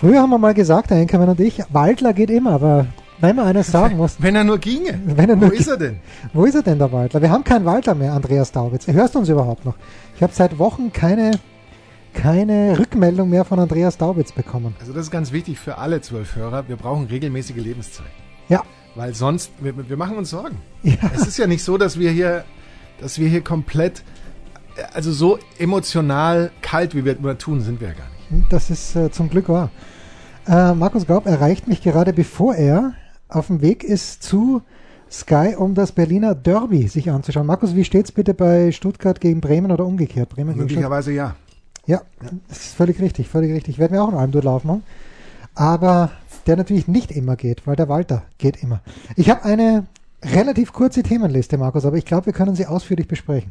Früher haben wir mal gesagt, der Enkermann und ich, Waldler geht immer, aber wenn man eines sagen muss. Wenn er nur ginge. Wenn er nur Wo ist er denn? Wo ist er denn, der Waldler? Wir haben keinen Waldler mehr, Andreas Daubitz. Hörst du uns überhaupt noch? Ich habe seit Wochen keine, keine Rückmeldung mehr von Andreas Daubitz bekommen. Also das ist ganz wichtig für alle zwölf Hörer. Wir brauchen regelmäßige Lebenszeit. Ja. Weil sonst, wir, wir machen uns Sorgen. Ja. Es ist ja nicht so, dass wir hier, dass wir hier komplett, also so emotional kalt, wie wir immer tun, sind wir ja gar nicht. Das ist äh, zum Glück wahr. Äh, Markus Gaub erreicht mich gerade, bevor er auf dem Weg ist zu Sky, um das Berliner Derby sich anzuschauen. Markus, wie steht's bitte bei Stuttgart gegen Bremen oder umgekehrt? Bremen? Möglicherweise ja. Ja, das ist völlig richtig, völlig richtig. Werden wir auch in einem Durchlauf machen. Aber der natürlich nicht immer geht, weil der Walter geht immer. Ich habe eine relativ kurze Themenliste, Markus, aber ich glaube, wir können sie ausführlich besprechen.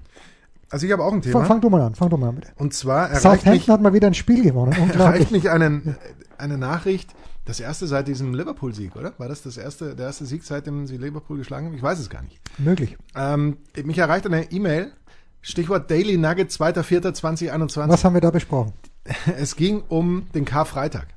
Also ich habe auch ein Fang, Thema. fang du mal an, fang du mal an bitte. Und zwar erreicht Southampton mich, hat mal wieder ein Spiel gewonnen. erreicht mich einen, eine Nachricht, das erste seit diesem Liverpool-Sieg, oder? War das, das erste, der erste Sieg, seitdem sie Liverpool geschlagen haben? Ich weiß es gar nicht. Möglich. Ähm, mich erreicht eine E-Mail, Stichwort Daily Nugget 2.4.2021. Was haben wir da besprochen? Es ging um den Karfreitag.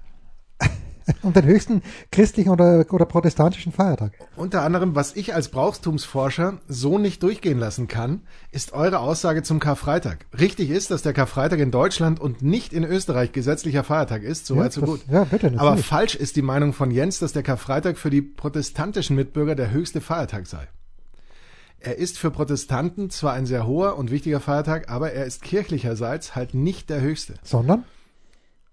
Um den höchsten christlichen oder, oder protestantischen Feiertag. Unter anderem, was ich als Brauchtumsforscher so nicht durchgehen lassen kann, ist eure Aussage zum Karfreitag. Richtig ist, dass der Karfreitag in Deutschland und nicht in Österreich gesetzlicher Feiertag ist, soweit Ja, so das- gut. ja, bitte, natürlich. Aber falsch ist die Meinung von Jens, dass der Karfreitag für die protestantischen Mitbürger der höchste Feiertag sei. Er ist für Protestanten zwar ein sehr hoher und wichtiger Feiertag, aber er ist kirchlicherseits halt nicht der höchste. Sondern?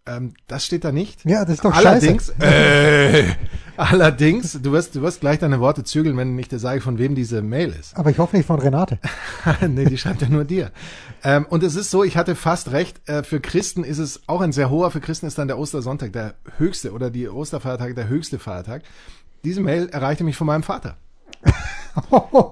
Ähm, das steht da nicht. Ja, das ist doch allerdings, äh, allerdings, du wirst, du wirst gleich deine Worte zügeln, wenn ich dir sage, von wem diese Mail ist. Aber ich hoffe nicht von Renate. nee, die schreibt ja nur dir. Ähm, und es ist so, ich hatte fast recht, äh, für Christen ist es auch ein sehr hoher, für Christen ist dann der Ostersonntag der höchste oder die Osterfeiertage der höchste Feiertag. Diese Mail erreichte mich von meinem Vater.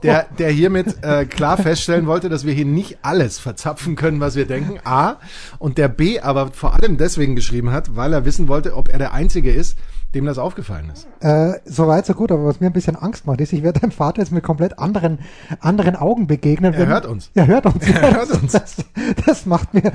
Der, der hiermit äh, klar feststellen wollte, dass wir hier nicht alles verzapfen können, was wir denken. A. Und der B aber vor allem deswegen geschrieben hat, weil er wissen wollte, ob er der Einzige ist, dem das aufgefallen ist. Äh, Soweit, so gut, aber was mir ein bisschen Angst macht, ist, ich werde deinem Vater jetzt mit komplett anderen, anderen Augen begegnen. Er wenn- hört uns. Er hört uns. Er hört uns. Das, das macht mir,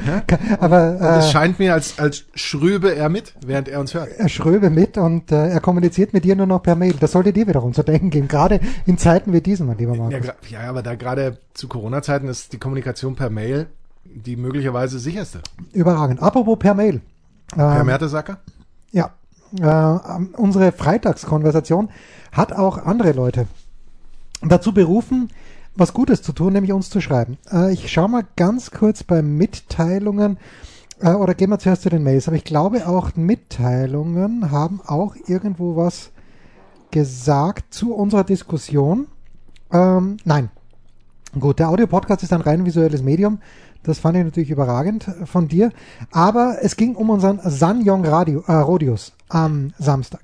aber Und es äh, scheint mir, als, als schrübe er mit, während er uns hört. er schröbe mit und äh, er kommuniziert mit dir nur noch per Mail. Das sollte dir wiederum zu denken geben, gerade in Zeiten wie diesen, mein lieber Ja, Markus. gra- ja, aber da gerade zu Corona-Zeiten ist die Kommunikation per Mail die möglicherweise sicherste. Überragend. Apropos per Mail. Per Ähm, Mertesacker? Äh, unsere Freitagskonversation hat auch andere Leute dazu berufen, was Gutes zu tun, nämlich uns zu schreiben. Äh, ich schaue mal ganz kurz bei Mitteilungen äh, oder gehen wir zuerst zu den Mails. Aber ich glaube auch Mitteilungen haben auch irgendwo was gesagt zu unserer Diskussion. Ähm, nein. Gut, der Audio-Podcast ist ein rein visuelles Medium. Das fand ich natürlich überragend von dir. Aber es ging um unseren Sanyong Radio, äh, Rodius am Samstag.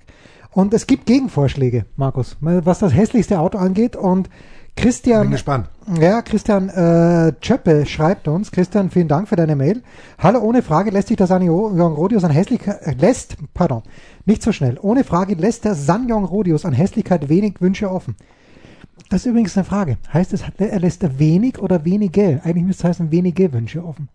Und es gibt Gegenvorschläge, Markus, was das hässlichste Auto angeht. Und Christian, Bin gespannt. ja, Christian äh, Tschöppe schreibt uns. Christian, vielen Dank für deine Mail. Hallo, ohne Frage lässt sich der Sanyong Rodius an Hässlichkeit, äh, lässt, pardon, nicht so schnell. Ohne Frage lässt der Sanyong Rodius an Hässlichkeit wenig Wünsche offen. Das ist übrigens eine Frage. Heißt es, er lässt wenig oder wenige? Eigentlich müsste es heißen, wenige Wünsche offen.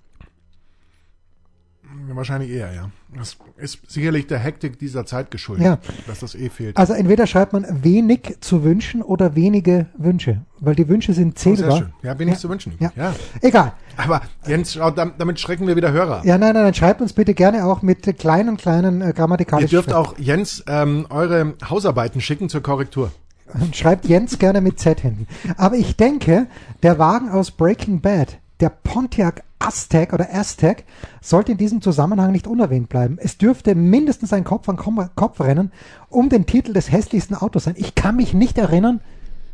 Wahrscheinlich eher, ja. Das ist sicherlich der Hektik dieser Zeit geschuldet, Ja. dass das eh fehlt. Also entweder schreibt man wenig zu wünschen oder wenige Wünsche, weil die Wünsche sind Oh, sehr zählbar. schön. Ja, wenig zu wünschen. Ja. ja. Egal. Aber Jens, damit schrecken wir wieder Hörer. Ja, nein, nein, dann schreibt uns bitte gerne auch mit kleinen, kleinen äh, Ihr grammatikalischen dürft Schrift. auch Jens ähm, eure Hausarbeiten schicken zur Korrektur. Schreibt Jens gerne mit Z hinten. Aber ich denke, der Wagen aus Breaking Bad, der Pontiac Aztec oder Aztec, sollte in diesem Zusammenhang nicht unerwähnt bleiben. Es dürfte mindestens ein Kopf an Kopf rennen um den Titel des hässlichsten Autos sein. Ich kann mich nicht erinnern,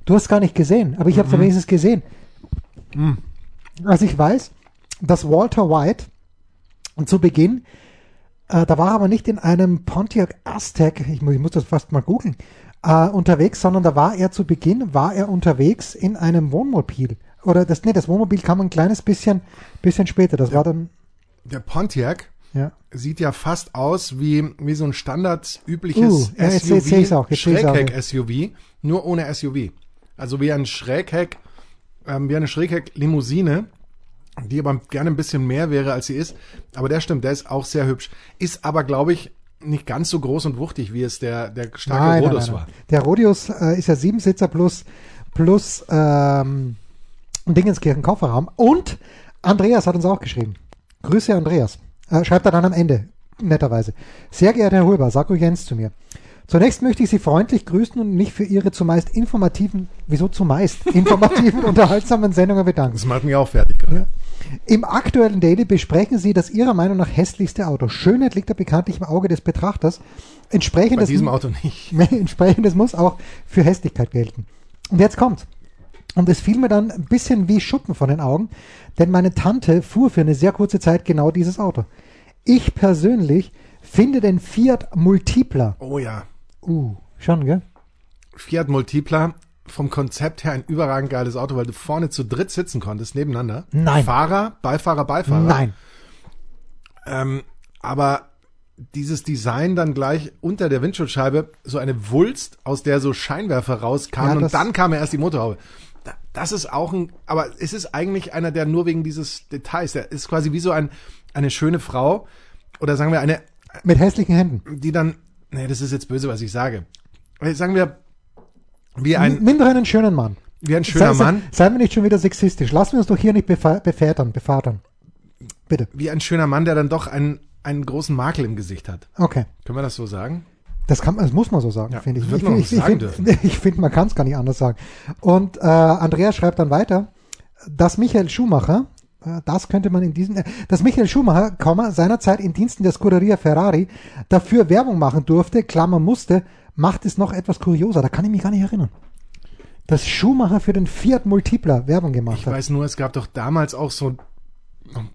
du hast gar nicht gesehen, aber ich habe es wenigstens gesehen. Also ich weiß, dass Walter White zu Beginn Äh, da war er aber nicht in einem Pontiac Aztec, ich muss, ich muss das fast mal googeln, äh, unterwegs, sondern da war er zu Beginn, war er unterwegs in einem Wohnmobil. Oder das, nee, das Wohnmobil kam ein kleines bisschen, bisschen später. Das war dann, Der Pontiac ja. sieht ja fast aus wie, wie so ein standardübliches Uh, ja, jetzt seh- seh ich's auch, jetzt. Schrägheck-SUV, nur ohne SUV. Also wie ein Schrägheck, ähm, wie eine Schrägheck-Limousine, die aber gerne ein bisschen mehr wäre, als sie ist. Aber der stimmt, der ist auch sehr hübsch. Ist aber, glaube ich, nicht ganz so groß und wuchtig, wie es der, der starke Nein, Rhodus nein, nein. war. Der Rodius äh, ist ja Siebensitzer plus, plus ähm, Dingenskirchen Kofferraum. Und Andreas hat uns auch geschrieben. Grüße Andreas. Äh, schreibt er dann am Ende, netterweise. Sehr geehrter Herr Huber, sag Jens zu mir. Zunächst möchte ich Sie freundlich grüßen und mich für Ihre zumeist informativen, wieso zumeist, informativen, unterhaltsamen Sendungen bedanken. Das macht mich auch fertig gerade. Im aktuellen Daily besprechen Sie das Ihrer Meinung nach hässlichste Auto. Schönheit liegt ja bekanntlich im Auge des Betrachters. Bei Entsprechendes, diesem Auto nicht. entsprechendes muss auch für Hässlichkeit gelten. Und jetzt kommt. Und es fiel mir dann ein bisschen wie Schuppen von den Augen, denn meine Tante fuhr für eine sehr kurze Zeit genau dieses Auto. Ich persönlich finde den Fiat Multipla. Oh ja. Uh, schon, gell? Fiat Multipla, vom Konzept her ein überragend geiles Auto, weil du vorne zu dritt sitzen konntest, nebeneinander. Nein. Fahrer, Beifahrer, Beifahrer. Nein. Ähm, aber dieses Design dann gleich unter der Windschutzscheibe, so eine Wulst, aus der so Scheinwerfer rauskamen Ja, und dann kam erst die Motorhaube. Da- Das ist auch ein, aber es ist eigentlich einer, der nur wegen dieses Details, der ist quasi wie so ein, eine schöne Frau oder sagen wir eine, Mit hässlichen Händen. die dann, nee, das ist jetzt böse, was ich sage. Äh, Sagen wir, wie ein, Nimm doch einen schönen Mann. wie ein schöner sei, Mann, Sei, seien wir nicht schon wieder sexistisch. Lassen wir uns doch hier nicht befädern, befadern. Bitte. wie ein schöner Mann, der dann doch einen, einen großen Makel im Gesicht hat. Okay. Können wir das so sagen? Das, kann, das muss man so sagen, Ja, finde ich. ich man auch ich, ich, sagen ich finde, ich finde, man kann es gar nicht anders sagen. Und äh, Andreas schreibt dann weiter, dass Michael Schumacher, äh, das könnte man in diesem, äh, dass Michael Schumacher, Komma, seinerzeit in Diensten der Scuderia Ferrari dafür Werbung machen durfte, Klammer musste, macht es noch etwas kurioser. Da kann ich mich gar nicht erinnern. Dass Schumacher für den Fiat Multipla Werbung gemacht Ich hat. weiß nur, es gab doch damals auch so,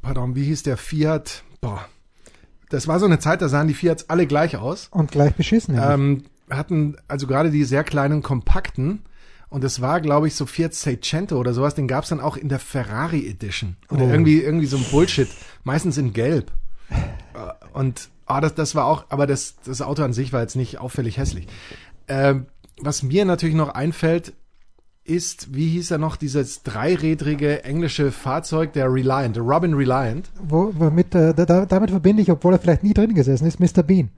pardon, wie hieß der Fiat? Boah. Das war so eine Zeit, da sahen die Fiats alle gleich aus. Und gleich beschissen. Ähm, hatten also gerade die sehr kleinen kompakten. Und es war, glaube ich, so Fiat Seicento oder sowas. Den gab's dann auch in der Ferrari Edition. Oder Oh. irgendwie, irgendwie so ein Bullshit. Meistens in Gelb. Äh, Und ah, das, das war auch, aber das, das Auto an sich war jetzt nicht auffällig hässlich. Ähm, was mir natürlich noch einfällt, ist, wie hieß er noch, dieses dreirädrige englische Fahrzeug, der Reliant, der Robin Reliant. Wo, womit, äh, da, da- damit verbinde ich, obwohl er vielleicht nie drin gesessen ist, Mr. Bean.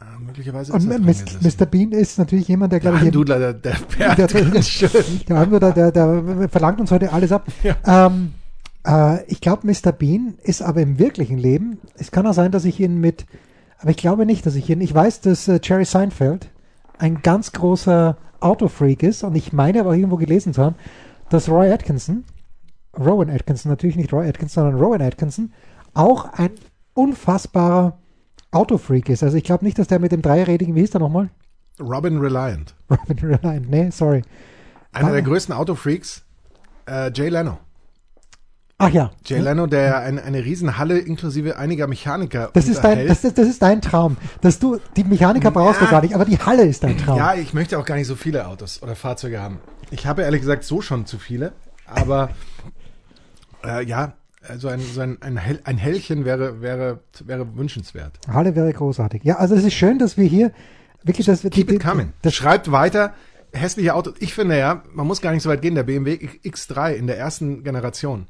Äh, möglicherweise Und ist er gesessen. Mr. Bean ist natürlich jemand, der, Der glaube ich, Handudler, der, der Der- Bert, der- ganz schön. Der der, der, der verlangt uns heute alles ab. Ähm, äh, ich glaube, Mr. Bean ist aber im wirklichen Leben, es kann auch sein, dass ich ihn mit, aber ich glaube nicht, dass ich ihn, ich weiß, dass äh, Jerry Seinfeld ein ganz großer Autofreak ist und ich meine aber irgendwo gelesen zu haben, dass Roy Atkinson, Rowan Atkinson, natürlich nicht Roy Atkinson, sondern Rowan Atkinson, auch ein unfassbarer Autofreak ist. Also ich glaube nicht, dass der mit dem dreirädigen, wie hieß der nochmal? Robin Reliant. Robin Reliant, nee, sorry. Einer Ah. der größten Autofreaks, äh, Jay Leno. Ach ja. Jay Leno, der eine, eine Riesenhalle inklusive einiger Mechaniker Das ist, dein, das, ist, das ist dein Traum. Dass du, die Mechaniker brauchst du Ja. gar nicht, aber die Halle ist dein Traum. Ja, ich möchte auch gar nicht so viele Autos oder Fahrzeuge haben. Ich habe ehrlich gesagt so schon zu viele, aber äh, ja, also ein, so ein, ein, Hell, ein Hellchen wäre, wäre, wäre wünschenswert. Halle wäre großartig. Ja, also es ist schön, dass wir hier wirklich, dass wir Keep die, it coming. Das, Schreibt weiter. Hässliche Autos. Ich finde ja, man muss gar nicht so weit gehen. Der BMW X3 in der ersten Generation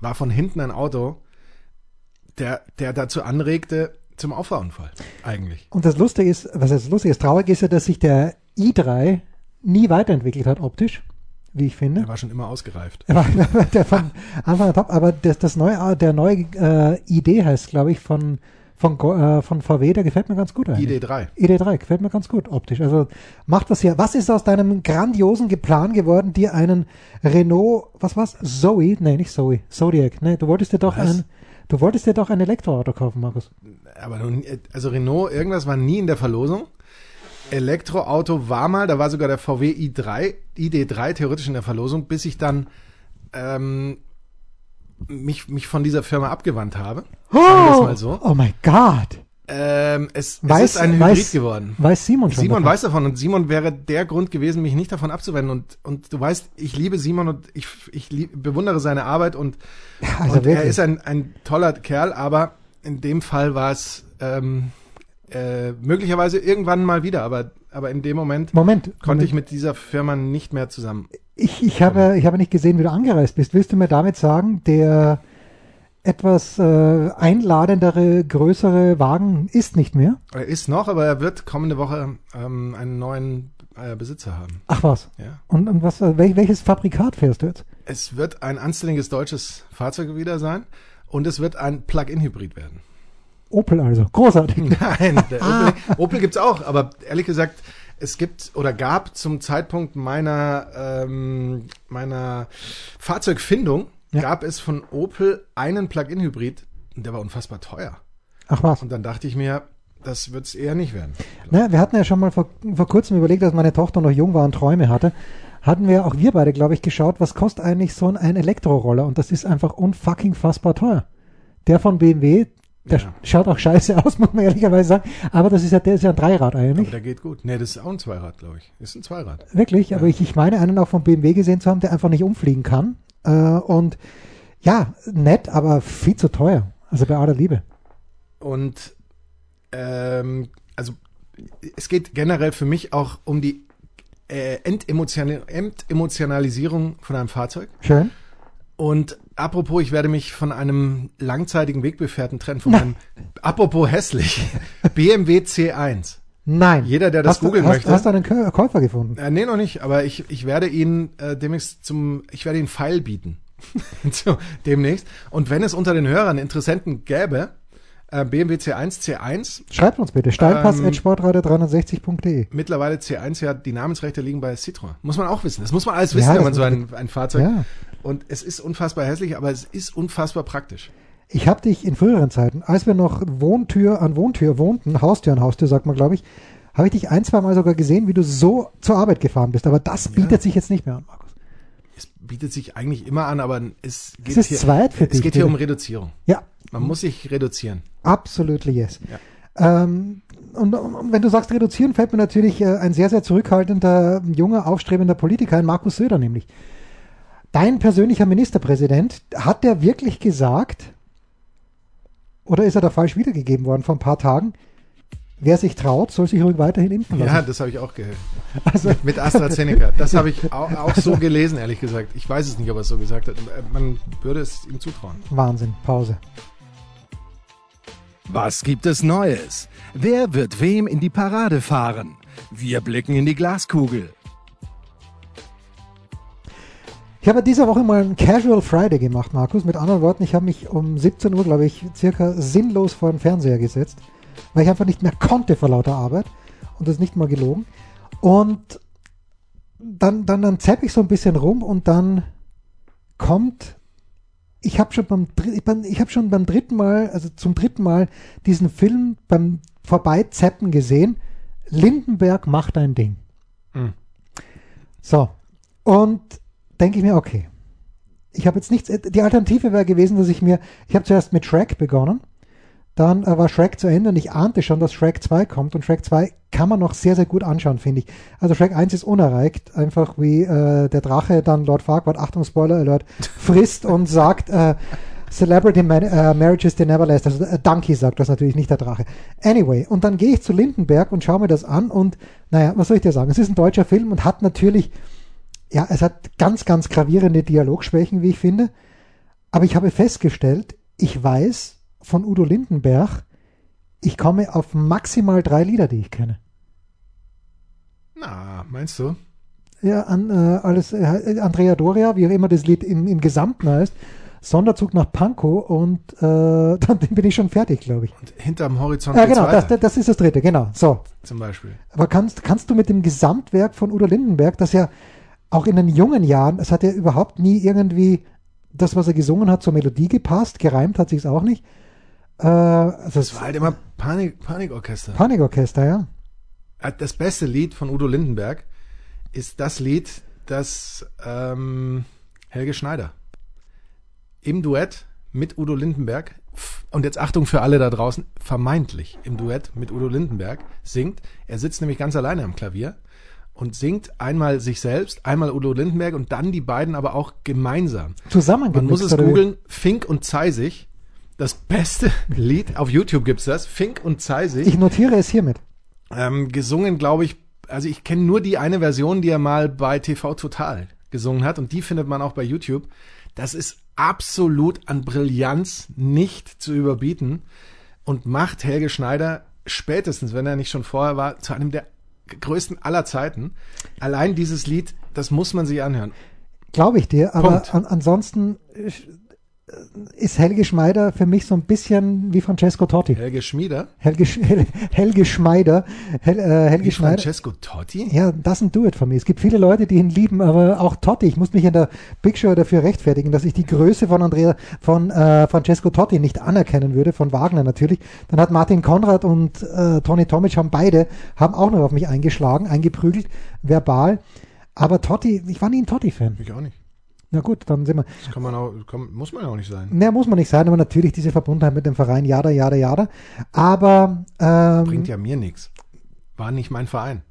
war von hinten ein Auto, der, der dazu anregte zum Auffahrunfall. Eigentlich. und das Lustige ist, was heißt das Lustige ist, traurig ist ja, dass sich der i3 nie weiterentwickelt hat optisch, wie ich finde. Der war schon immer ausgereift. Er war der von Anfang an top, aber das, das neue, der neue äh, ID heißt, glaube ich, von, von, äh, von VW, der gefällt mir ganz gut eigentlich. ID3. ID3 gefällt mir ganz gut optisch. Also macht das hier. Was ist aus deinem grandiosen Plan geworden, dir einen Renault, was war's? Zoe? Nee, nicht Zoe. Zodiac. Nee, du wolltest dir doch Was? ein, du wolltest dir doch ein Elektroauto kaufen, Markus. Aber nun, also Renault, irgendwas war nie in der Verlosung. Elektroauto war mal, da war sogar der VW i3, ID3 theoretisch in der Verlosung, bis ich dann ähm, mich, mich von dieser Firma abgewandt habe. Sagen wir es Oh, mal so. oh mein Gott. Ähm, es, Weiß, es ist ein Hybrid weiß, geworden. Weiß Simon schon. Simon davon? weiß davon und Simon wäre der Grund gewesen, mich nicht davon abzuwenden. Und, und du weißt, ich liebe Simon und ich, ich lieb, bewundere seine Arbeit und, also und er ist ein, ein toller Kerl, aber in dem Fall war es ähm, äh, möglicherweise irgendwann mal wieder, aber, aber in dem Moment Moment. konnte Moment. ich mit dieser Firma nicht mehr zusammen. Ich, ich, habe, ich habe nicht gesehen, wie du angereist bist. Willst du mir damit sagen, der etwas äh, einladendere, größere Wagen ist nicht mehr? Er ist noch, aber er wird kommende Woche ähm, einen neuen äh, Besitzer haben. Ach was. Ja. Und, und was, äh, wel, welches Fabrikat fährst du jetzt? Es wird ein anständiges deutsches Fahrzeug wieder sein und es wird ein Plug-in-Hybrid werden. Opel also. Großartig. Nein, Opel, Opel gibt's auch, aber ehrlich gesagt, es gibt oder gab zum Zeitpunkt meiner ähm, meiner Fahrzeugfindung Ja. gab es von Opel einen Plug-in-Hybrid und der war unfassbar teuer. Ach was. Und dann dachte ich mir, das wird's eher nicht werden. Naja, wir hatten ja schon mal vor, vor kurzem überlegt, als meine Tochter noch jung war und Träume hatte, hatten wir auch wir beide, glaube ich, geschaut, was kostet eigentlich so ein, ein Elektroroller? Und das ist einfach unfucking fassbar teuer. Der von BMW, der Ja. schaut auch scheiße aus, muss man ehrlicherweise sagen. Aber das ist ja, der ist ja ein Dreirad Aber eigentlich. der geht gut. Nee, das ist auch ein Zweirad, glaube ich. Ist ein Zweirad. Wirklich, aber ich, ich meine einen auch von BMW gesehen zu haben, der einfach nicht umfliegen kann. Äh, und ja, nett, aber viel zu teuer. Also bei aller Liebe. Und ähm, also es geht generell für mich auch um die äh, Entemotional Entemotionalisierung von einem Fahrzeug. Schön. Und apropos, ich werde mich von einem langzeitigen Wegbefährten trennen, von einem, apropos hässlich, BMW C1. Nein. Jeder, der das hast du- googeln hast, möchte. Hast du einen Kä- Käufer gefunden? Äh, nee, noch nicht, aber ich, ich werde ihn äh, demnächst zum, ich werde ihn Pfeil bieten. so, demnächst. Und wenn es unter den Hörern Interessenten gäbe, äh, BMW C1, C1, Schreibt uns bitte. Ähm, Steinpass.sportradio360.de. mittlerweile C1 ja, die Namensrechte liegen bei Citroën. Muss man auch wissen. Das muss man alles Ja, wissen, wenn das man so ein, ein Fahrzeug. Ja. Und es ist unfassbar hässlich, aber es ist unfassbar praktisch. Ich habe dich in früheren Zeiten, als wir noch Wohntür an Wohntür wohnten, Haustür an Haustür, sagt man, glaube ich, habe ich dich ein, zwei Mal sogar gesehen, wie du so zur Arbeit gefahren bist. Aber das bietet sich jetzt nicht mehr an, Markus. Es bietet sich eigentlich immer an, aber es geht ist hier, es dich, geht hier um Reduzierung. Ja, Man muss sich reduzieren. absolutely yes. Ähm, und, und wenn du sagst reduzieren, fällt mir natürlich äh, ein sehr, sehr zurückhaltender, junger, aufstrebender Politiker ein, Markus Söder nämlich. Dein persönlicher Ministerpräsident, hat der wirklich gesagt, oder ist er da falsch wiedergegeben worden vor ein paar Tagen, wer sich traut, soll sich ruhig weiterhin impfen lassen? Ja, das habe ich auch gehört. Also, Mit AstraZeneca. Das habe ich auch, auch so gelesen, ehrlich gesagt. Ich weiß es nicht, ob er es so gesagt hat. Man würde es ihm zutrauen. Wahnsinn, Pause. Was gibt es Neues? Wer wird wem in die Parade fahren? Wir blicken in die Glaskugel. Ich habe diese Woche mal einen Casual Friday gemacht, Markus. Mit anderen Worten, ich habe mich um 17 Uhr, glaube ich, circa sinnlos vor den Fernseher gesetzt, weil ich einfach nicht mehr konnte vor lauter Arbeit. Und das ist nicht mal gelogen. Und dann, dann, dann zapp ich so ein bisschen rum und dann kommt, ich habe schon beim, ich habe schon beim dritten Mal, also zum dritten Mal diesen Film beim Vorbeizappen gesehen. Lindenberg macht ein Ding. Hm. So. Und denke ich mir, okay. Ich habe jetzt nichts, die Alternative wäre gewesen, dass ich mir, ich habe zuerst mit Shrek begonnen, dann äh, war Shrek zu Ende und ich ahnte schon, dass Shrek 2 kommt und Shrek 2 kann man noch sehr, sehr gut anschauen, finde ich. Also Shrek 1 ist unerreicht, einfach wie äh, der Drache dann Lord Farquaad, Achtung, Spoiler Alert, frisst und sagt, äh, Celebrity Man äh, Marriages They Never Last. Also äh, Donkey sagt das natürlich, nicht der Drache. Anyway, und dann gehe ich zu Lindenberg und schaue mir das an und naja, was soll ich dir sagen? Es ist ein deutscher Film und hat natürlich ja, es hat ganz, ganz gravierende Dialogschwächen, wie ich finde. Aber ich habe festgestellt, ich weiß von Udo Lindenberg, ich komme auf maximal drei Lieder, die ich kenne. Na, meinst du? Ja, an, äh, alles, äh, Andrea Doria, wie auch immer das Lied im, im Gesamten heißt, Sonderzug nach Pankow und äh, dann bin ich schon fertig, glaube ich. Und hinterm Horizont Ja, genau, das, das ist das dritte, genau. So, zum Beispiel. Aber kannst, kannst du mit dem Gesamtwerk von Udo Lindenberg, das ja auch in den jungen Jahren, es hat ja überhaupt nie irgendwie das, was er gesungen hat, zur Melodie gepasst, gereimt hat sich's auch nicht. Äh, also Das war halt immer Panik, Panikorchester. Panikorchester, ja. Das beste Lied von Udo Lindenberg ist das Lied, das ähm, Helge Schneider im Duett mit Udo Lindenberg. Und jetzt Achtung für alle da draußen, vermeintlich im Duett mit Udo Lindenberg singt. Er sitzt nämlich ganz alleine am Klavier und singt einmal sich selbst, einmal Udo Lindenberg und dann die beiden aber auch gemeinsam. Zusammen Man muss es googeln, Fink und Zeisig. Das beste Lied, auf YouTube gibt's das, Fink und Zeisig. Ich notiere es hiermit. Ähm, gesungen, glaube ich, also ich kenne nur die eine Version, die er mal bei TV Total gesungen hat und die findet man auch bei YouTube. Das ist absolut an Brillanz nicht zu überbieten und macht Helge Schneider spätestens, wenn er nicht schon vorher war, zu einem der größten aller Zeiten. Allein dieses Lied, das muss man sich anhören. Glaube ich dir, aber an, ansonsten äh, ist Helge Schmeider für mich so ein bisschen wie Francesco Totti. Helge Schmieder, Helge, Sch- Hel, Helge Schmeider. Hel, äh, Helge wie Schneider. Francesco Totti. Ja, doesn't do it for me. Es gibt viele Leute, die ihn lieben, aber auch Totti. Ich muss mich in der Big Show dafür rechtfertigen, dass ich die Größe von Andrea, von äh, Francesco Totti nicht anerkennen würde, von Wagner natürlich. Dann hat Martin Konrad und äh, Toni Tomic haben beide, haben auch noch auf mich eingeschlagen, eingeprügelt, verbal. Aber Totti, ich war nie ein Totti-Fan. Ich auch nicht. Na gut, dann sind wir. Das kann man auch, kann, muss man ja auch nicht sein. Naja, muss man nicht sein, aber natürlich diese Verbundenheit mit dem Verein, jada, jada, jada. Aber ähm, Bringt ja mir nichts. War nicht mein Verein.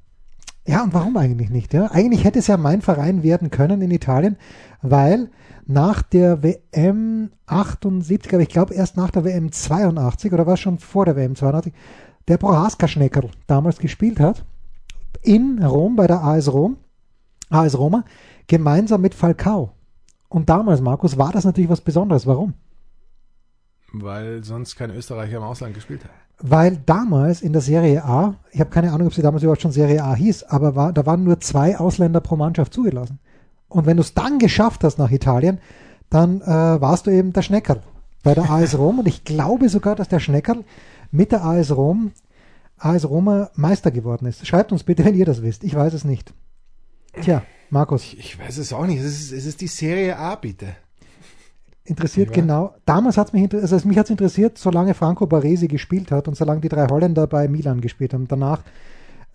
Ja, und warum eigentlich nicht? Ja? Eigentlich hätte es ja mein Verein werden können in Italien, weil nach der WM 78, aber ich glaube erst nach der WM 82 oder war es schon vor der WM 82, der Prohaska Schneckerl damals gespielt hat in Rom bei der AS Rom, AS Roma, gemeinsam mit Falcao. Und damals, Markus, war das natürlich was Besonderes. Warum? Weil sonst kein Österreicher im Ausland gespielt hat. Weil damals in der Serie A, ich habe keine Ahnung, ob sie damals überhaupt schon Serie A hieß, aber war, da waren nur zwei Ausländer pro Mannschaft zugelassen. Und wenn du es dann geschafft hast nach Italien, dann äh, warst du eben der Schneckerl bei der AS Rom. Und ich glaube sogar, dass der Schneckerl mit der AS Rom, AS Roma Meister geworden ist. Schreibt uns bitte, wenn ihr das wisst. Ich weiß es nicht. Tja, Markus, Ich, ich weiß es auch nicht. Es ist, es ist die Serie A, bitte. interessiert Ja. genau. Damals hat es mich, also mich hat's interessiert, solange Franco Baresi gespielt hat und solange die drei Holländer bei Milan gespielt haben. Danach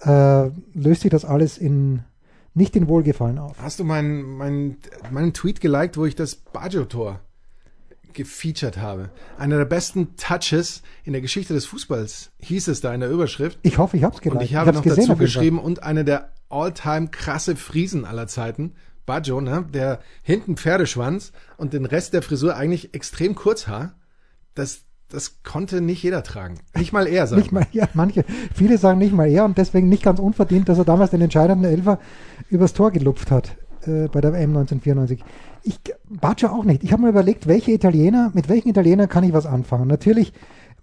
äh, löst sich das alles in nicht in Wohlgefallen auf. Hast du meinen mein, meinen Tweet geliked, wo ich das Baggio-Tor gefeatured habe? Einer der besten Touches in der Geschichte des Fußballs, hieß es da in der Überschrift. Ich hoffe, ich habe es geliked. Und ich habe hab's noch gesehen dazu geschrieben und eine der all-time krasse Friesen aller Zeiten, Baggio, ne, der hinten Pferdeschwanz und den Rest der Frisur eigentlich extrem Kurzhaar. Das, das konnte nicht jeder tragen. Nicht mal er, sagt Nicht mal, ja, manche, viele sagen nicht mal er und deswegen nicht ganz unverdient, dass er damals den entscheidenden Elfer übers Tor gelupft hat äh, bei der WM 1994. Ich, Baggio auch nicht. Ich habe mir überlegt, welche Italiener, mit welchen Italienern kann ich was anfangen? Natürlich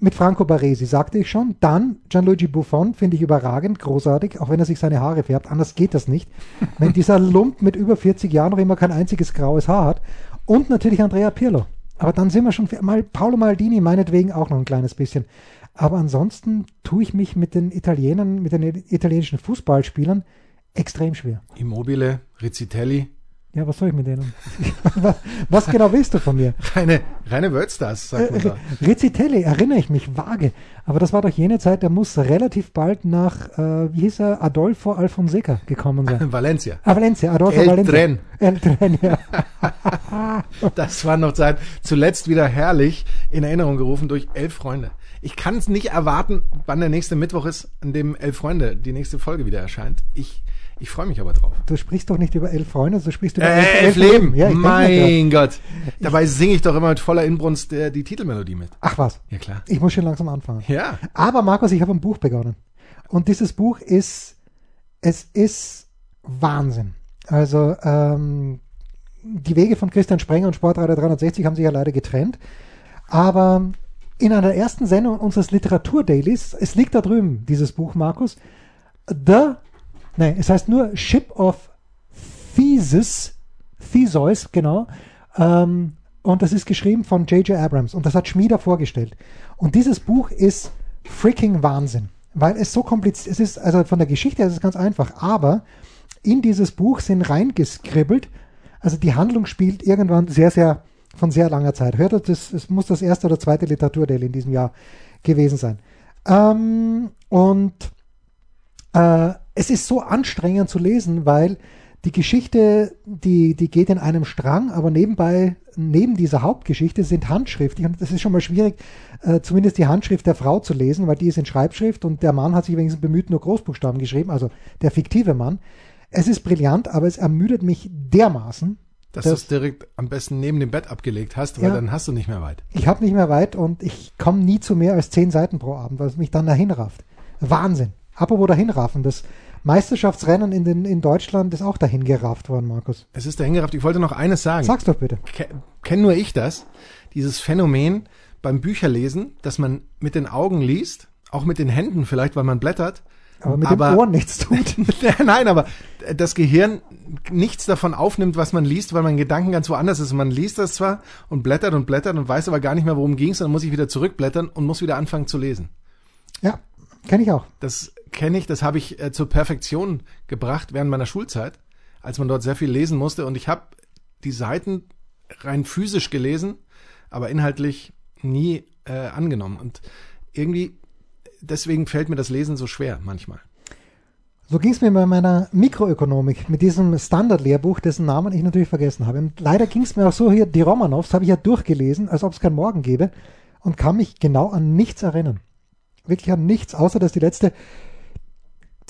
mit Franco Baresi, sagte ich schon. Dann Gianluigi Buffon, finde ich überragend, großartig, auch wenn er sich seine Haare färbt. Anders geht das nicht. wenn dieser Lump mit über 40 Jahren noch immer kein einziges graues Haar hat. Und natürlich Andrea Pirlo. Aber dann sind wir schon, mal Paolo Maldini meinetwegen auch noch ein kleines bisschen. Aber ansonsten tue ich mich mit den Italienern, mit den italienischen Fußballspielern extrem schwer. Immobile, Rizzitelli, Ja, was soll ich mit denen? was, genau willst du von mir? reine, reine Worldstars, sagt man Äh, da. Rizzitelli, erinnere ich mich vage. Aber das war doch jene Zeit, der muss relativ bald nach, äh, wie hieß er, Adolfo Alfonseca gekommen sein. Valencia. Ah, Valencia, Adolfo El Valencia. Tren. El Tren, ja. Das war noch Zeit, zuletzt wieder herrlich in Erinnerung gerufen durch Elf Freunde. Ich kann es nicht erwarten, wann der nächste Mittwoch ist, an dem Elf Freunde die nächste Folge wieder erscheint. Ich, ich freue mich aber drauf. Du sprichst doch nicht über elf Freunde, du sprichst über Äh, elf Leben! Ja, ich denk mir grad. mein Gott! Dabei singe ich doch immer mit voller Inbrunst äh, die Titelmelodie mit. Ach was, Ja klar. ich muss schon langsam anfangen. Ja. Aber Markus, ich habe ein Buch begonnen. Und dieses Buch ist, es ist Wahnsinn. Also ähm, die Wege von Christian Sprenger und Sportradar 360 haben sich ja leider getrennt. Aber in einer ersten Sendung unseres Literaturdailies, es liegt da drüben, dieses Buch, Markus, The, nein, es heißt nur Ship of Thesis, Theseus, genau. Ähm, und das ist geschrieben von J.J. Abrams und das hat Schmieder vorgestellt. Und dieses Buch ist freaking Wahnsinn, weil es so kompliziert, es ist, also von der Geschichte her ist es ganz einfach, aber in dieses Buch sind reingeskribbelt, also die Handlung spielt irgendwann sehr, sehr, von sehr langer Zeit. Hört ihr, das, es muss das erste oder zweite Literaturdaily in diesem Jahr gewesen sein. Ähm, und äh, es ist so anstrengend zu lesen, weil die Geschichte, die, die geht in einem Strang, aber nebenbei, neben dieser Hauptgeschichte sind handschriftlich und das ist schon mal schwierig, äh, zumindest die Handschrift der Frau zu lesen, weil die ist in Schreibschrift und der Mann hat sich wenigstens bemüht, nur Großbuchstaben geschrieben, also der fiktive Mann. Es ist brillant, aber es ermüdet mich dermaßen. Dass du es direkt am besten neben dem Bett abgelegt hast, weil Ja. dann hast du nicht mehr weit. Ich habe nicht mehr weit und ich komme nie zu mehr als zehn Seiten pro Abend, weil es mich dann dahin rafft. Wahnsinn. Apropos dahin raffen, das Meisterschaftsrennen in, den, in Deutschland ist auch dahin gerafft worden, Markus. Es ist dahingerafft. Ich wollte noch eines sagen. Sag's doch bitte. Ke Kenn nur ich das. Dieses Phänomen beim Bücherlesen, dass man mit den Augen liest, auch mit den Händen vielleicht, weil man blättert. Aber mit Aber- dem Ohr nichts tut. Nein, aber das Gehirn nichts davon aufnimmt, was man liest, weil mein Gedanken ganz woanders ist. Man liest das zwar und blättert und blättert und weiß aber gar nicht mehr, worum ging es, dann muss ich wieder zurückblättern und muss wieder anfangen zu lesen. ja, kenne ich auch. Das kenne ich, das habe ich äh, zur Perfektion gebracht während meiner Schulzeit, als man dort sehr viel lesen musste. Und ich habe die Seiten rein physisch gelesen, aber inhaltlich nie äh, angenommen. Und irgendwie, deswegen fällt mir das Lesen so schwer manchmal. So ging es mir bei meiner Mikroökonomik mit diesem Standardlehrbuch, dessen Namen ich natürlich vergessen habe. Und leider ging es mir auch so hier, die Romanows habe ich ja durchgelesen, als ob es kein Morgen gäbe und kann mich genau an nichts erinnern. Wirklich an nichts, außer dass die letzte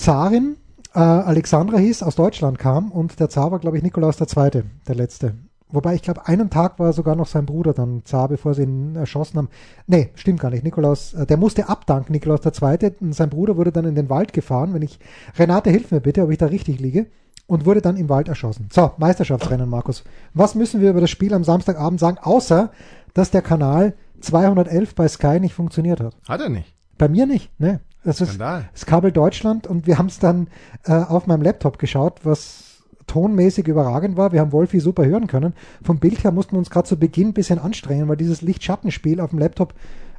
Zarin, äh, Alexandra hieß, aus Deutschland kam und der Zar war, glaube ich, Nikolaus II., der letzte. Wobei ich glaube, einen Tag war sogar noch sein Bruder dann Zar, bevor sie ihn erschossen haben. Nee, stimmt gar nicht. Nikolaus, äh, der musste abdanken, Nikolaus II. Und sein Bruder wurde dann in den Wald gefahren. Wenn ich, Renate, hilf mir bitte, ob ich da richtig liege. Und wurde dann im Wald erschossen. So, Meisterschaftsrennen, Markus. Was müssen wir über das Spiel am Samstagabend sagen, außer, dass der Kanal 211 bei Sky nicht funktioniert hat? Hat er nicht. Bei mir nicht, ne? Das ist Skandal. Kabel Deutschland und wir haben es dann äh, auf meinem Laptop geschaut, was tonmäßig überragend war. Wir haben Wolfi super hören können. Vom Bild her mussten wir uns gerade zu Beginn ein bisschen anstrengen, weil dieses Lichtschattenspiel auf dem Laptop,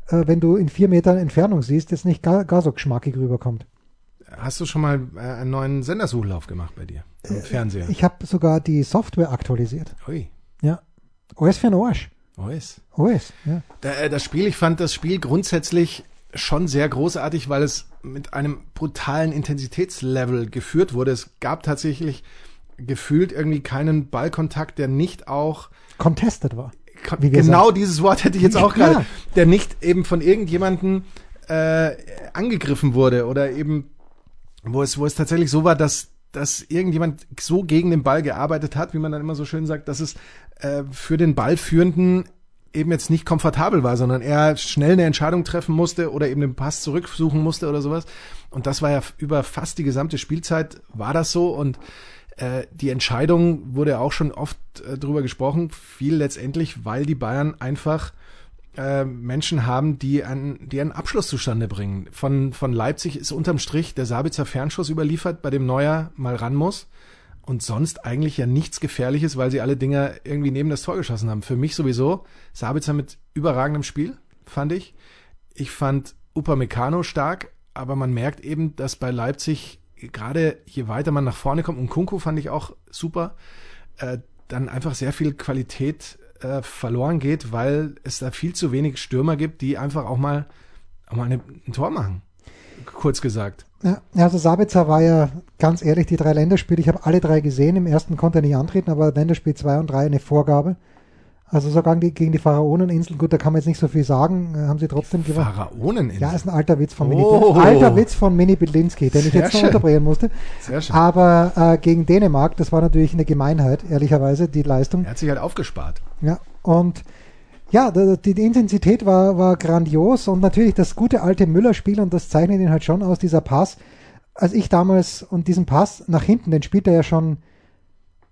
äh, wenn du in vier Metern Entfernung siehst, jetzt nicht gar, gar so geschmackig rüberkommt. Hast du schon mal äh, einen neuen Sendersuchlauf gemacht bei dir im Fernseher? Ich habe sogar die Software aktualisiert. Ui, Ja. OS für den Arsch. OS. OS, ja. Da, äh, das Spiel, ich fand das Spiel grundsätzlich schon sehr großartig, weil es mit einem brutalen Intensitätslevel geführt wurde. Es gab tatsächlich gefühlt irgendwie keinen Ballkontakt, der nicht auch Contested war. Genau dieses Wort hätte ich jetzt auch Ja. gerade, der nicht eben von irgendjemanden äh, angegriffen wurde oder eben wo es wo es tatsächlich so war, dass dass irgendjemand so gegen den Ball gearbeitet hat, wie man dann immer so schön sagt, dass es äh, für den Ballführenden eben jetzt nicht komfortabel war, sondern er schnell eine Entscheidung treffen musste oder eben den Pass zurücksuchen musste oder sowas. Und das war ja über fast die gesamte Spielzeit war das so und äh, die Entscheidung wurde auch schon oft äh, drüber gesprochen, fiel letztendlich, weil die Bayern einfach äh, Menschen haben, die einen, die einen Abschluss zustande bringen. Von, von Leipzig ist unterm Strich der Sabitzer Fernschuss überliefert, bei dem Neuer mal ran muss. Und sonst eigentlich ja nichts Gefährliches, weil sie alle Dinger irgendwie neben das Tor geschossen haben. Für mich sowieso Sabitzer mit überragendem Spiel, fand ich. Ich fand Upamecano stark, aber man merkt eben, dass bei Leipzig gerade je weiter man nach vorne kommt, und Kunku fand ich auch super, äh, dann einfach sehr viel Qualität äh, verloren geht, weil es da viel zu wenig Stürmer gibt, die einfach auch mal, auch mal eine, ein Tor machen. Kurz gesagt. Ja, also Sabitzer war ja ganz ehrlich, die drei Länderspiele, ich habe alle drei gesehen. Im ersten konnte er nicht antreten, aber Länderspiel 2 und 3 eine Vorgabe. Also sogar gegen die Pharaoneninseln, gut, da kann man jetzt nicht so viel sagen, äh, haben sie trotzdem gewonnen. Pharaoneninsel. Ja, ist ein alter Witz von Mini Oh. Alter Witz von Mini Bidlinski, den ich Sehr jetzt noch schön. unterbrechen musste. Sehr schön. Aber äh, gegen Dänemark, das war natürlich eine Gemeinheit, ehrlicherweise, die Leistung. er hat sich halt aufgespart. Ja, und ja, die, Intensität war, war grandios und natürlich das gute alte Müller-Spiel und das zeichnet ihn halt schon aus, dieser Pass. Als ich damals und diesen Pass nach hinten, den spielt er ja schon,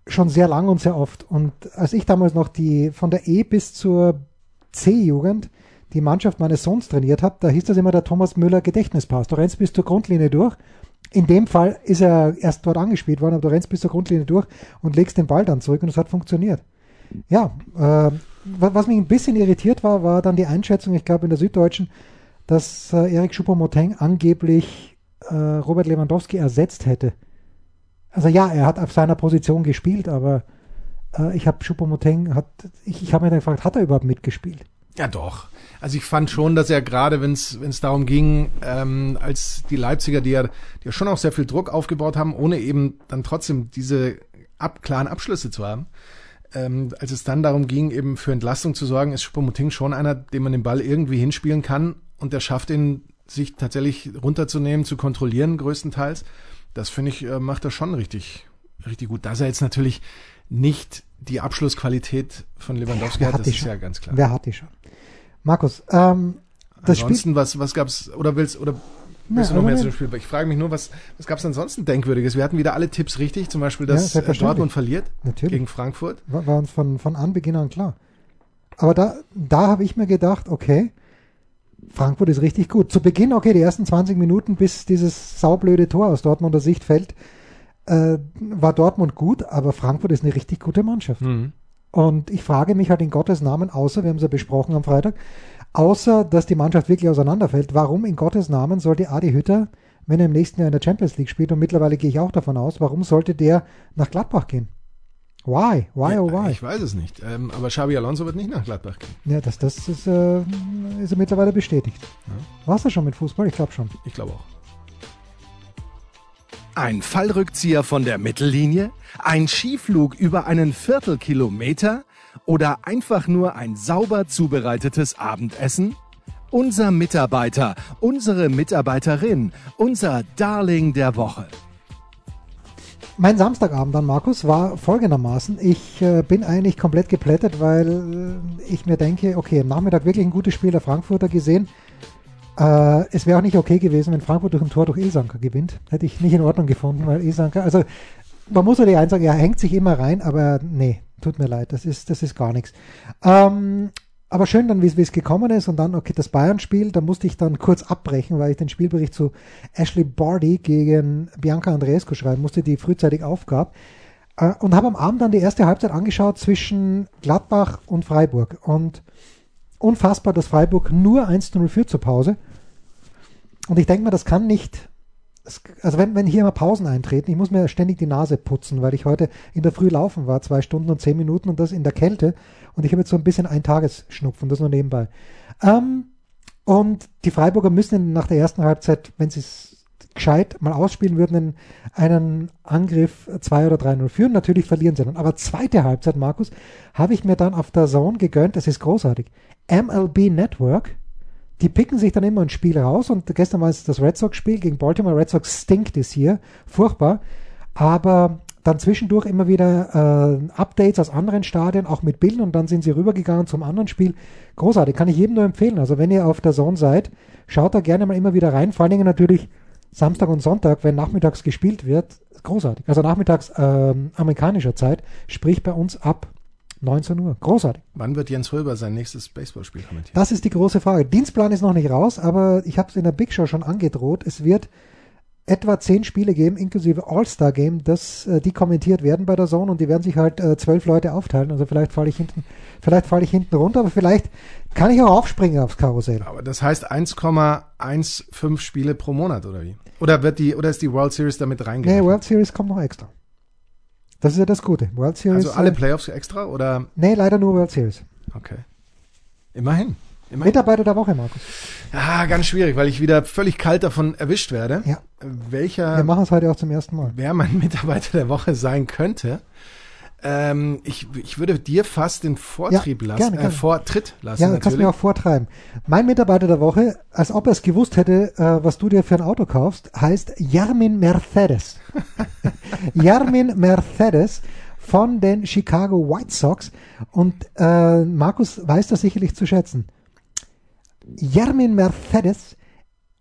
schon sehr lang und sehr oft. Und als ich damals noch die von der E bis zur C-Jugend die Mannschaft meines Sohns trainiert habe, da hieß das immer der Thomas Müller Gedächtnispass. Du rennst bis zur Grundlinie durch. In dem Fall ist er erst dort angespielt worden, aber du rennst bis zur Grundlinie durch und legst den Ball dann zurück und es hat funktioniert. Ja, äh, was mich ein bisschen irritiert war, war dann die Einschätzung, ich glaube in der Süddeutschen, dass äh, Erik Schupper-Moteng angeblich äh, Robert Lewandowski ersetzt hätte. Also ja, er hat auf seiner Position gespielt, aber äh, ich habe Schupper-Moteng, hat, ich, ich habe mir dann gefragt, hat er überhaupt mitgespielt? Ja, doch. Also ich fand schon, dass er gerade, wenn es darum ging, ähm, als die Leipziger, die ja, die ja schon auch sehr viel Druck aufgebaut haben, ohne eben dann trotzdem diese ab, klaren Abschlüsse zu haben. Ähm, als es dann darum ging, eben für Entlastung zu sorgen, ist Schuppomoting schon einer, dem man den Ball irgendwie hinspielen kann und der schafft ihn, sich tatsächlich runterzunehmen, zu kontrollieren, größtenteils. Das finde ich, äh, macht er schon richtig, richtig gut. Dass er jetzt natürlich nicht die Abschlussqualität von Lewandowski Wer hat, das die ist schon? ja ganz klar. Wer hat die schon? Markus, ähm, das Spiel, Ansonsten, was, was gab's, oder willst, oder willst Ja, du noch mehr zu dem Spiel? Ich frage mich nur, was, was gab's ansonsten Denkwürdiges? Wir hatten wieder alle Tipps richtig, zum Beispiel, Ja, dass äh, selbstverständlich. Dortmund verliert Natürlich. gegen Frankfurt. war, war uns von, von Anbeginn an klar. Aber da, da habe ich mir gedacht, okay, Frankfurt ist richtig gut. Zu Beginn, okay, die ersten 20 Minuten, bis dieses saublöde Tor aus Dortmunder Sicht fällt, äh, war Dortmund gut, aber Frankfurt ist eine richtig gute Mannschaft. Mhm. Und ich frage mich halt in Gottes Namen, außer, wir haben es ja besprochen am Freitag, außer, dass die Mannschaft wirklich auseinanderfällt, warum in Gottes Namen sollte Adi Hütter, wenn er im nächsten Jahr in der Champions League spielt, und mittlerweile gehe ich auch davon aus, warum sollte der nach Gladbach gehen? Why? Why, oh why? Ich weiß es nicht. Ähm, aber Xabi Alonso wird nicht nach Gladbach gehen. Ja, das, das ist, äh, ist ja mittlerweile bestätigt. Warst du schon mit Fußball? Ich glaube schon. Ich glaube auch. Ein Fallrückzieher von der Mittellinie? Ein Skiflug über einen Viertelkilometer? Oder einfach nur ein sauber zubereitetes Abendessen? Unser Mitarbeiter, unsere Mitarbeiterin, unser Darling der Woche. Mein Samstagabend dann, Markus, war folgendermaßen. Ich äh, bin eigentlich komplett geplättet, weil äh, ich mir denke, okay, am Nachmittag wirklich ein gutes Spiel der Frankfurter gesehen. Äh, es wäre auch nicht okay gewesen, wenn Frankfurt durch ein Tor durch Ilsanker gewinnt. Hätte ich nicht in Ordnung gefunden, weil Ilsanker, also man muss ja die eins sagen, er hängt sich immer rein, aber nee, tut mir leid, das ist, das ist gar nichts. Ähm, aber schön dann, wie es- gekommen ist und dann, okay, das Bayern-Spiel, da musste ich dann kurz abbrechen, weil ich den Spielbericht zu Ashley Barty gegen Bianca Andreescu schreiben musste, die frühzeitig aufgab. Äh, und habe am Abend dann die erste Halbzeit angeschaut zwischen Gladbach und Freiburg. Und unfassbar, dass Freiburg nur 1-0 führt zur Pause. Und ich denke mir, das kann nicht. Also wenn, wenn hier mal Pausen eintreten, ich muss mir ständig die Nase putzen, weil ich heute in der Früh laufen war, zwei Stunden und zehn Minuten und das in der Kälte. Und ich habe jetzt so ein bisschen Eintagesschnupfen, das nur nebenbei. Ähm, und die Freiburger müssen nach der ersten Halbzeit, wenn sie es gescheit mal ausspielen würden, in einen Angriff 2 oder 3-0 führen. Natürlich verlieren sie dann. Aber zweite Halbzeit, Markus, habe ich mir dann auf der Zone gegönnt. Das ist großartig. MLB Network, die picken sich dann immer ein Spiel raus und gestern war es das Red Sox-Spiel gegen Baltimore. Red Sox stinkt es hier, furchtbar. Aber dann zwischendurch immer wieder äh, Updates aus anderen Stadien, auch mit Bildern und dann sind sie rübergegangen zum anderen Spiel. Großartig, kann ich jedem nur empfehlen. Also wenn ihr auf der Zone seid, schaut da gerne mal immer wieder rein. Vor allen Dingen natürlich Samstag und Sonntag, wenn nachmittags gespielt wird, großartig. Also nachmittags ähm, amerikanischer Zeit, sprich bei uns ab 19 Uhr. Großartig. Wann wird Jens Röber sein nächstes Baseballspiel kommentieren? Das ist die große Frage. Dienstplan ist noch nicht raus, aber ich habe es in der Big Show schon angedroht. Es wird etwa zehn Spiele geben, inklusive All-Star-Game, äh, die kommentiert werden bei der Zone und die werden sich halt äh, zwölf Leute aufteilen. Also vielleicht falle ich hinten, vielleicht falle ich hinten runter, aber vielleicht kann ich auch aufspringen aufs Karussell. Aber das heißt 1,15 Spiele pro Monat oder wie? Oder wird die oder ist die World Series damit Nee, reingegangen? World Series kommt noch extra. Das ist ja das Gute. World Series. also alle äh, Playoffs extra oder nee, leider nur World Series. okay. Immerhin. Immerhin. Mitarbeiter der Woche, Markus. Ja, ganz schwierig, weil ich wieder völlig kalt davon erwischt werde. Ja. Welcher Wir machen es heute auch zum ersten Mal. wer mein Mitarbeiter der Woche sein könnte. Ähm, ich, ich würde dir fast den Vortrieb Ja, lassen, gerne, Äh, gerne. Vortritt lassen Ja, du kannst natürlich. mir auch vortreiben. Mein Mitarbeiter der Woche, als ob er es gewusst hätte, äh, was du dir für ein Auto kaufst, heißt Jarmin Mercedes. Jarmin Mercedes von den Chicago White Sox. Und äh, Markus weiß das sicherlich zu schätzen. Jarmin Mercedes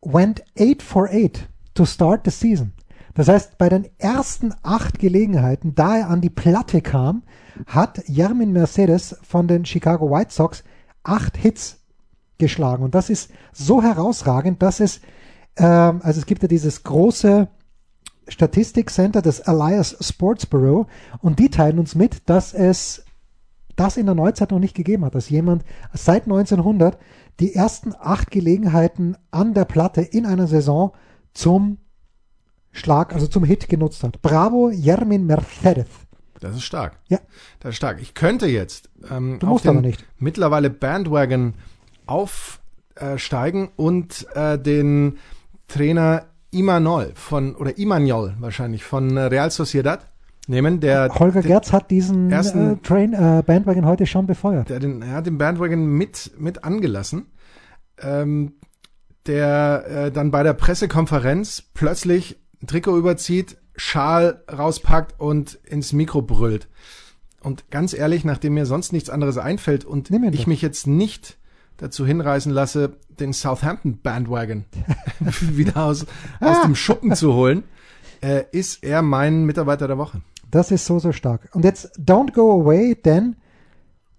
went 8 for 8 to start the season. Das heißt, bei den ersten acht Gelegenheiten, da er an die Platte kam, hat Jarmin Mercedes von den Chicago White Sox acht Hits geschlagen. Und das ist so herausragend, dass es, ähm, also es gibt ja dieses große Statistikcenter, das Elias Sports Bureau, und die teilen uns mit, dass es das in der Neuzeit noch nicht gegeben hat, dass jemand seit 1900 die ersten acht Gelegenheiten an der Platte in einer Saison zum Schlag, also zum Hit genutzt hat. Bravo, Jermin Mercedes. Das ist stark. Ja. Das ist stark. Ich könnte jetzt ähm, Du musst den aber nicht. mittlerweile Bandwagon aufsteigen und äh, den Trainer Imanol von oder Imanol wahrscheinlich von äh, Real Sociedad nehmen. Der, Holger der, Gerz hat diesen ersten- äh, Train, äh, Bandwagon heute schon befeuert. der, den, er hat den Bandwagon mit, mit angelassen. Ähm, der äh, dann bei der Pressekonferenz plötzlich Trikot überzieht, Schal rauspackt und ins Mikro brüllt. Und ganz ehrlich, nachdem mir sonst nichts anderes einfällt und ich mich jetzt nicht dazu hinreißen lasse, den Southampton Bandwagon wieder aus, aus dem Schuppen zu holen, äh, ist er mein Mitarbeiter der Woche. Das ist so, so stark. Und jetzt don't go away, denn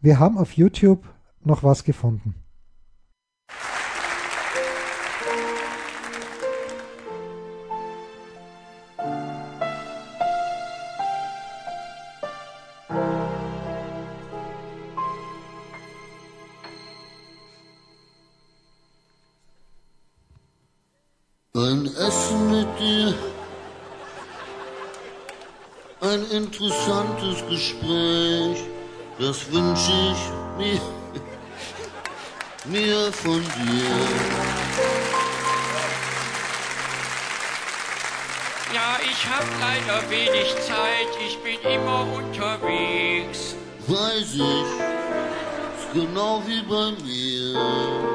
wir haben auf YouTube noch was gefunden. Ein Essen mit dir, ein interessantes Gespräch, das wünsche ich mir, mir von dir. Ja, ich hab leider wenig Zeit, ich bin immer unterwegs. Weiß ich, ist genau wie bei mir.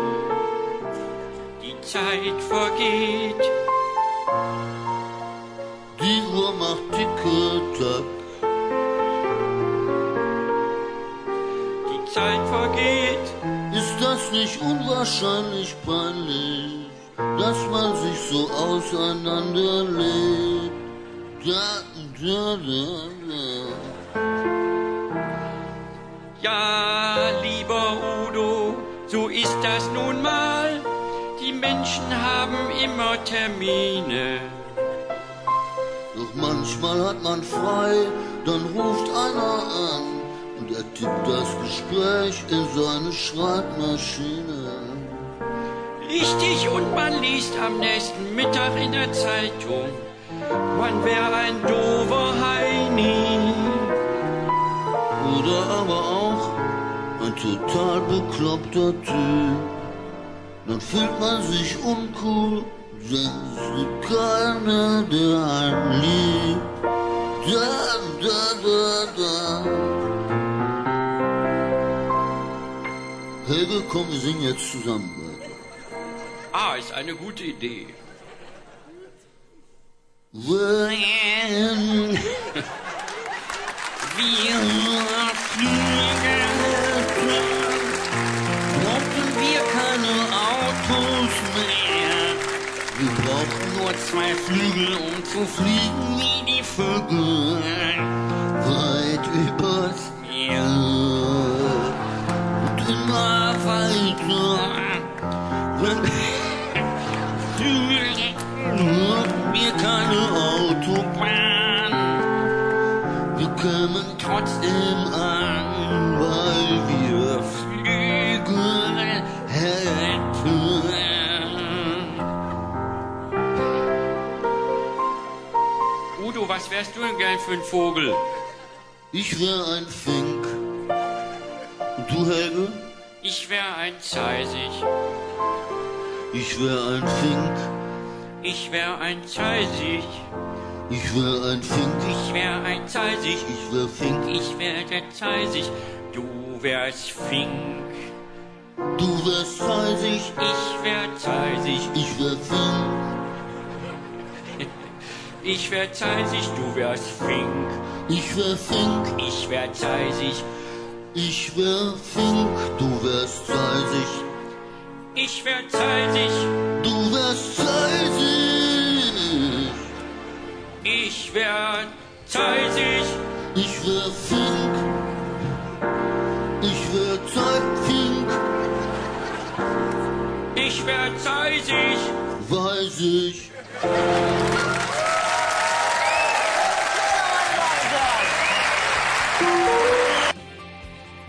Die Zeit vergeht, Die Uhr macht Tick-Tack, die Zeit vergeht. ist das nicht unwahrscheinlich peinlich, dass man sich so auseinanderlebt? Da, da, da, da. Ja, lieber Udo, so ist das nun mal. Menschen haben immer Termine. Doch manchmal hat man frei, dann ruft einer an und er tippt das Gespräch in seine Schreibmaschine. Richtig, und man liest am nächsten Mittag in der Zeitung, man wäre ein dover Heini. Oder aber auch ein total bekloppter Typ. Dann fühlt man sich uncool, denn es gibt keiner, der einen liebt. Da, da, da, da. Helge, komm, wir singen jetzt zusammen weiter. Ah, ist eine gute Idee. Wenn wir fliegen, Wir brauchen nur zwei Flügel, um zu fliegen wie die Vögel. Weit übers Meer und immer weiter. Wenn brauchen wir keine Autobahn. Wir kämen trotzdem an, was wärst du denn gern für ein Vogel? Ich wär ein Fink. Und du, Helge? Ich wär ein Zeisig. Ich wär ein Fink. Ich wär ein Zeisig. Ich wär ein Fink. Ich wär ein Zeisig. Ich wär Fink. Ich wär der Zeisig. Du wärst Fink. Du wärst Zeisig. Ich wär Zeisig. Ich wär Fink. Ich wär Zeisig. Du wärst Fink. Ich wär Fink. Ich wär Zeisig. Ich wär Fink. Du wärst Zeisig. Ich wär Zeisig. Du wärst Zeisig. Ich wär Zeisig. Ich wär Fink. Ich wär Zeitfink. Ich wär Zeisig. Weiß ich.